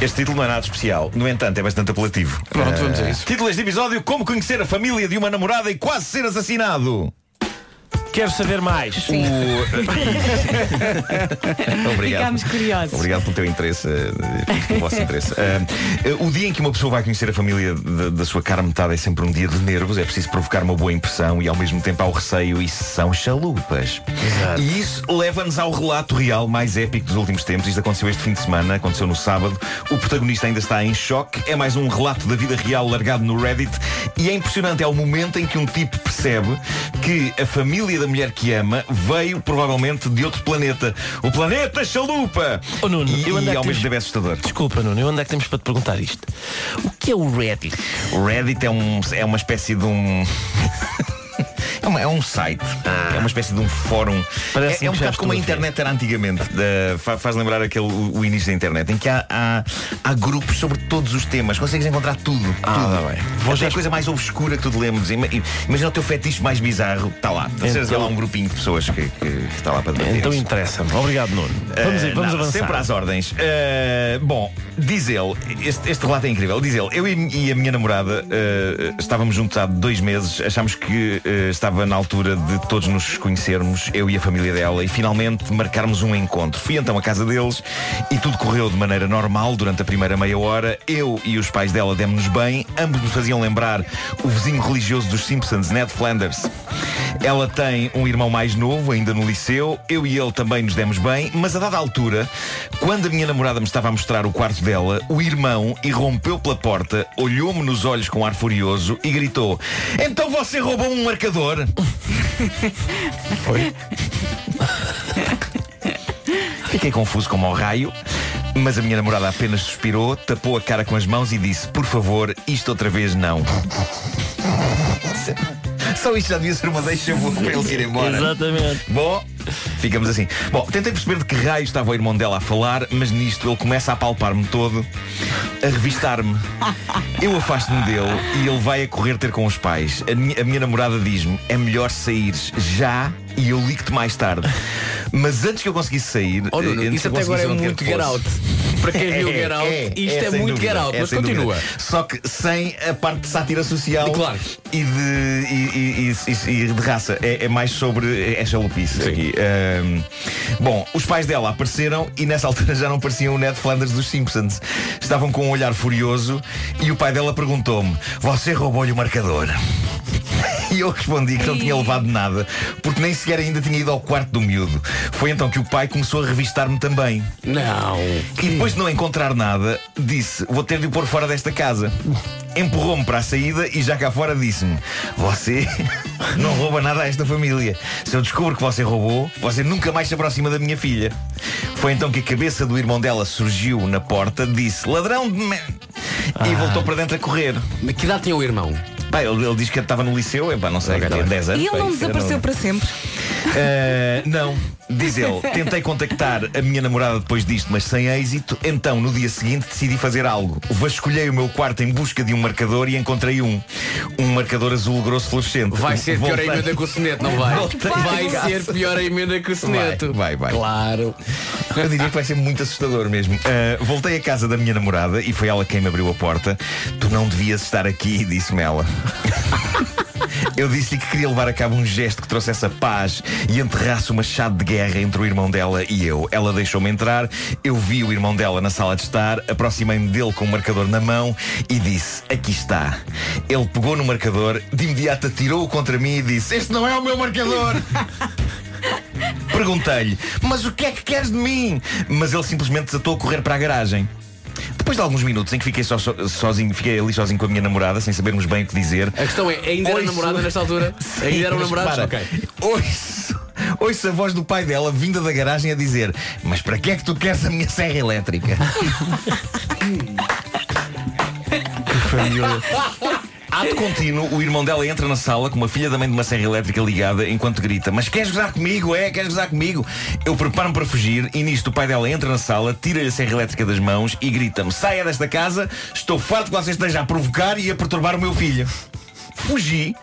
Este título não é nada especial, no entanto, é bastante apelativo. Pronto, vamos a Eh, isso. Título deste episódio: Como conhecer a família de uma namorada e quase ser assassinado. Quero saber mais. Obrigado. Ficámos curiosos. Obrigado pelo teu interesse, eh, pelo vosso interesse. Eh, o dia em que uma pessoa vai conhecer a família da, da sua cara metade é sempre um dia de nervos, é preciso provocar uma boa impressão e ao mesmo tempo há o receio e são chalupas. E isso leva-nos ao relato real mais épico dos últimos tempos. Isto aconteceu este fim de semana, aconteceu no sábado. O protagonista ainda está em choque. É mais um relato da vida real largado no Reddit e é impressionante. É o momento em que um tipo percebe que a família da mulher que ama veio provavelmente de outro planeta. O planeta chalupa! Oh, Nuno, e, eu ando e a ao mesmo tempo é assustador. Desculpa, Nuno, eu onde é que temos para te perguntar isto? O que é o Reddit? O Reddit é, um, é uma espécie de um. É, uma- é um site, é uma espécie de um fórum. Parece-me é, é um que já bocado como a estou a ver. internet era antigamente. Da- fa- faz lembrar aquele, o, o início da internet, em que há, há, há grupos sobre todos os temas. Consegues encontrar tudo. tudo. tá bem. Vou já a coisa mais obscura que tu te lembres. Ima- Imagina o teu fetiche mais bizarro. Está lá. Então, Então- lá um grupinho de pessoas que, que- que está lá para debater Então isso. interessa-me. Obrigado, Nuno. Vamos, Eh, vamos nada, avançar. Sempre às ordens. Eh, bom, diz ele, este, este relato é incrível. Diz ele, eu e, e a minha namorada eh, estávamos juntos há dois meses, achámos que eh, estava na altura de todos nos conhecermos, eu e a família dela, e finalmente marcarmos um encontro. Fui então à casa deles e tudo correu de maneira normal durante a primeira meia hora. Eu e os pais dela demos-nos bem, ambos nos faziam lembrar o vizinho religioso dos Simpsons, Ned Flanders. Ela tem um irmão mais novo, ainda no liceu. Eu e ele também nos demos bem, mas a dada altura, quando a minha namorada me estava a mostrar o quarto dela, o irmão irrompeu pela porta, olhou-me nos olhos com ar furioso e gritou: Então você roubou um marcador? Foi? Fiquei confuso como ao raio, mas a minha namorada apenas suspirou, tapou a cara com as mãos e disse: Por favor, isto outra vez não. Só isto já devia ser uma deixa boa para ele ir embora. Exatamente. Bom, ficamos assim. Bom, tentei perceber de que raio estava o irmão dela a falar, mas nisto ele começa a palpar-me todo, a revistar-me. Eu afasto-me dele e ele vai a correr ter com os pais. A minha, a minha namorada diz-me: é melhor saíres já e eu ligo-te mais tarde. Mas antes que eu conseguisse sair. Oh, Nuno, eh, isso até agora é muito get out. Para quem viu o Get Out, isto é, sem muito dúvida, Get Out, é mas continua. dúvida. Só que sem a parte de sátira social Claro. e, de, e, e- e- e de raça. É, é mais sobre. É chalupice Sim. aqui. Bom, os pais dela apareceram e nessa altura já não pareciam o Ned Flanders dos Simpsons. Estavam com um olhar furioso e o pai dela perguntou-me: Você roubou-lhe o marcador? E eu respondi que não tinha levado nada, porque nem sequer ainda tinha ido ao quarto do miúdo. Foi então que o pai começou a revistar-me também. Não. E depois de não encontrar nada, disse: Vou ter de o pôr fora desta casa. Empurrou-me para a saída e já cá fora disse-me: Você não rouba nada a esta família. Se eu descubro que você roubou, você nunca mais se aproxima da minha filha. Foi então que a cabeça do irmão dela surgiu na porta, disse: Ladrão de. me-" E voltou para dentro a correr. Mas que idade tem o irmão? Pá, ele, ele diz que estava no liceu, epá, não sei, Ok, tá tinha bem. 10 anos. E ele não desapareceu para sempre. Uh, não, diz ele. Tentei contactar a minha namorada depois disto, mas sem êxito. Então, no dia seguinte, decidi fazer algo. Vasculhei o meu quarto em busca de um marcador e encontrei um. Um marcador azul grosso fluorescente. Vai ser pior a Voltei- emenda que o soneto, não vai? Voltei Vai ser pior a emenda que o soneto. Vai, vai, vai. Claro. Eu diria que vai ser muito assustador mesmo. Uh, voltei à casa da minha namorada e foi ela quem me abriu a porta. Tu não devias estar aqui, disse-me ela. Eu disse-lhe que queria levar a cabo um gesto que trouxesse a paz e enterrasse uma chade de guerra entre o irmão dela e eu. Ela deixou-me entrar, eu vi o irmão dela na sala de estar, aproximei-me dele com o marcador na mão e disse: Aqui está. Ele pegou no marcador, de imediato atirou-o contra mim e disse: Este não é o meu marcador! Perguntei-lhe, mas o que é que queres de mim? Mas ele simplesmente desatou a correr para a garagem. Depois de alguns minutos em que fiquei só- so- sozinho, fiquei ali sozinho com a minha namorada, sem sabermos bem o que dizer. A questão é, ainda era namorada nesta altura? Ainda eram namorados? repara, Ok. Ouço, ouço a voz do pai dela vinda da garagem a dizer: Mas para que é que tu queres a minha serra elétrica? Ato contínuo, o irmão dela entra na sala com uma filha da mãe de uma serra elétrica ligada enquanto grita: Mas queres gozar comigo? É? Queres gozar comigo? Eu preparo-me para fugir e nisto o pai dela entra na sala, tira-lhe a serra elétrica das mãos e grita-me: Saia desta casa, estou farto que você esteja a provocar e a perturbar o meu filho. Fugi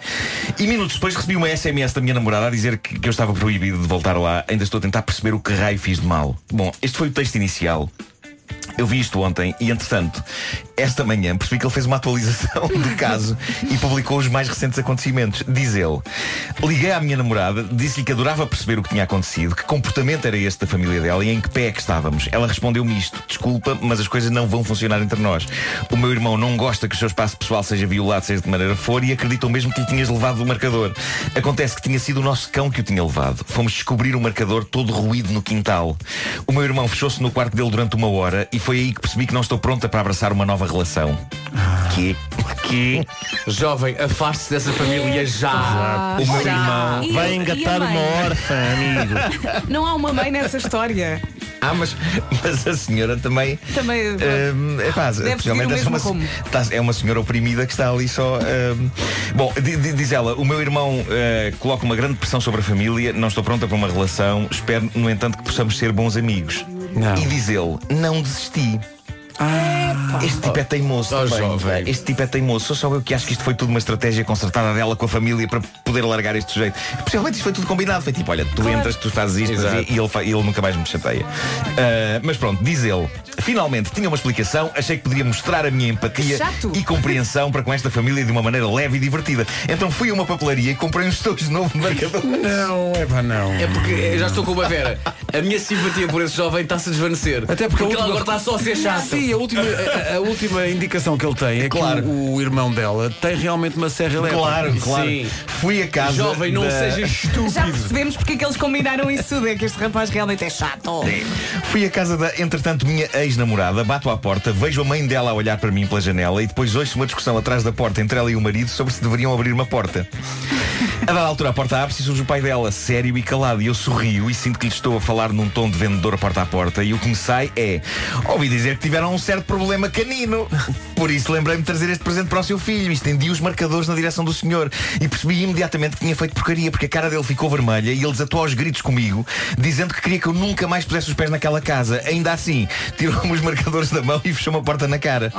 e minutos depois recebi uma SMS da minha namorada a dizer que, que eu estava proibido de voltar lá. Ainda estou a tentar perceber o que raio fiz de mal. Bom, este foi o texto inicial. Eu vi isto ontem e, entretanto, esta manhã percebi que ele fez uma atualização do caso e publicou os mais recentes acontecimentos. Diz ele: Liguei à minha namorada, disse-lhe que adorava perceber o que tinha acontecido, que comportamento era este da família dela e em que pé é que estávamos. Ela respondeu-me isto: Desculpa, mas as coisas não vão funcionar entre nós. O meu irmão não gosta que o seu espaço pessoal seja violado, seja de maneira for, e acreditou mesmo que lhe tinhas levado o marcador. Acontece que tinha sido o nosso cão que o tinha levado. Fomos descobrir o marcador todo ruído no quintal. O meu irmão fechou-se no quarto dele durante uma hora e foi aí que percebi que não estou pronta para abraçar uma nova relação. Que? Que? Jovem, afaste-se dessa família já. O meu Já. irmão. E- Vai e a engatar mãe? uma órfã, amigo. Não há uma mãe nessa história. Ah, mas, mas a senhora também. Também. Hum, é pá, Deve possivelmente seguir o é mesmo uma, rumo. tá- é uma senhora oprimida que está ali só. hum. Bom, di- di- diz ela: o meu irmão eh, coloca uma grande pressão sobre a família, não estou pronta para uma relação, espero, no entanto, que possamos ser bons amigos. E diz ele: não desisti. Este tipo é teimoso Oh, também, jovem. Este tipo é teimoso. Sou só eu que acho que isto foi tudo uma estratégia concertada dela com a família para poder largar este sujeito. Possivelmente isto foi tudo combinado. Foi tipo, olha, tu entras, tu fazes isto Exato. e ele, e ele nunca mais me chateia. Ah, mas pronto, diz ele. Finalmente tinha uma explicação. Achei que poderia mostrar a minha empatia Chato. e compreensão para com esta família de uma maneira leve e divertida. Então fui a uma papelaria e comprei uns tojos de novo marcador. Não, é pá, não. É porque já estou com uma Vera. A minha simpatia por esse jovem está-se a desvanecer. Até porque última- agora está só a ser chato. Sim, a última, a, a última indicação que ele tem é Claro. que o, o irmão dela tem realmente uma serra elétrica. Claro, claro. Sim. Fui a casa. Jovem, não da- seja estúpido. Já percebemos porque é que eles combinaram isso tudo. É que este rapaz realmente é chato. Fui à casa da, entretanto, minha ex-namorada, bato à porta, vejo a mãe dela a olhar para mim pela janela e depois ouço uma discussão atrás da porta entre ela e o marido sobre se deveriam abrir uma porta. A dada altura a porta abre-se e surge o pai dela, sério e calado, e eu sorrio e sinto que lhe estou a falar num tom de vendedor a porta a porta e o que me sai é ouvi dizer que tiveram um certo problema canino. Por isso lembrei-me de trazer este presente para o seu filho e estendi os marcadores na direção do senhor e percebi imediatamente que tinha feito porcaria porque a cara dele ficou vermelha e ele desatou aos gritos comigo, dizendo que queria que eu nunca mais pusesse os pés naquela casa. Ainda assim, tirou-me os marcadores da mão e fechou-me a porta na cara.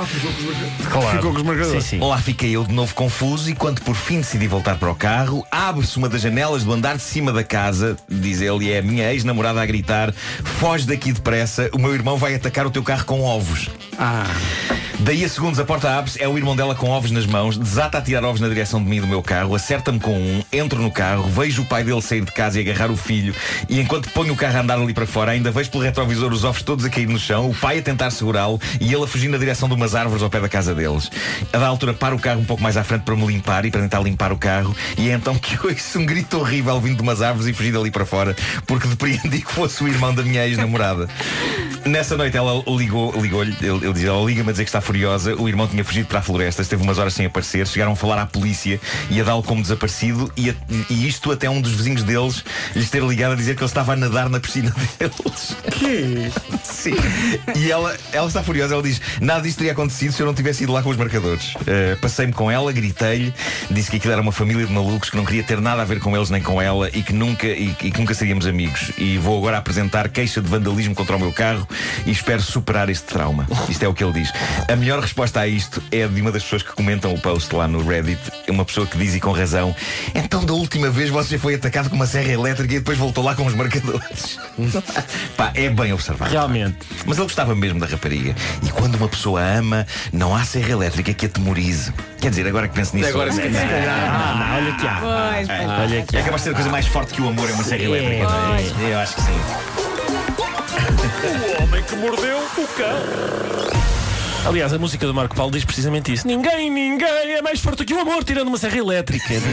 Claro. Ficou com os marcadores. Sim, sim. Lá fiquei eu de novo confuso e quando por fim decidi voltar para o carro, abre-se uma das janelas do andar de cima da casa, diz ele, e é a minha ex-namorada a gritar: foge daqui depressa, o meu irmão vai atacar o teu carro com ovos. Ah, Daí a segundos a porta abre-se, é o irmão dela com ovos nas mãos, desata a tirar ovos na direção de mim do meu carro, acerta-me com um, entro no carro, vejo o pai dele sair de casa e agarrar o filho, e enquanto ponho o carro a andar ali para fora, ainda vejo pelo retrovisor os ovos todos a cair no chão, o pai a tentar segurá-lo e ele a fugir na direção de umas árvores ao pé da casa deles. A da altura para o carro um pouco mais à frente para me limpar e para tentar limpar o carro, e é então que ouço um grito horrível vindo de umas árvores e fugir dali para fora, porque depreendi que fosse o irmão da minha ex-namorada. Nessa noite ela ligou, ligou-lhe, ele, ele diz, ela liga-me a dizer que está furiosa. O irmão tinha fugido para a floresta, esteve umas horas sem aparecer. Chegaram a falar à polícia e a dá-lo como desaparecido. E, a- e isto até um dos vizinhos deles lhes ter ligado a dizer que ele estava a nadar na piscina deles. que? Sim. E ela, ela está furiosa, ela diz: Nada disto teria acontecido se eu não tivesse ido lá com os marcadores. Uh, Passei-me com ela, gritei-lhe, disse que aquilo era uma família de malucos, que não queria ter nada a ver com eles nem com ela e que nunca, e, e que nunca seríamos amigos. E vou agora apresentar queixa de vandalismo contra o meu carro e espero superar este trauma. Isto é o que ele diz. A melhor resposta a isto é de uma das pessoas que comentam o post lá no Reddit, uma pessoa que diz e com razão: Então da última vez você foi atacado com uma serra elétrica e depois voltou lá com os marcadores. Pá, é bem observado. Realmente. Mas ele gostava mesmo da rapariga. E quando uma pessoa ama, não há serra elétrica que atemorize. Quer dizer, agora que penso nisso. Agora se Ah, olha que há. Pois, pois. Olha que É há. capaz de ser a coisa mais forte que o amor é uma serra elétrica. não é? Eu acho que sim. O homem que mordeu o cão. Aliás, a música do Marco Paulo diz precisamente isso. Ninguém, ninguém é mais forte que o amor, tirando uma serra elétrica. ele.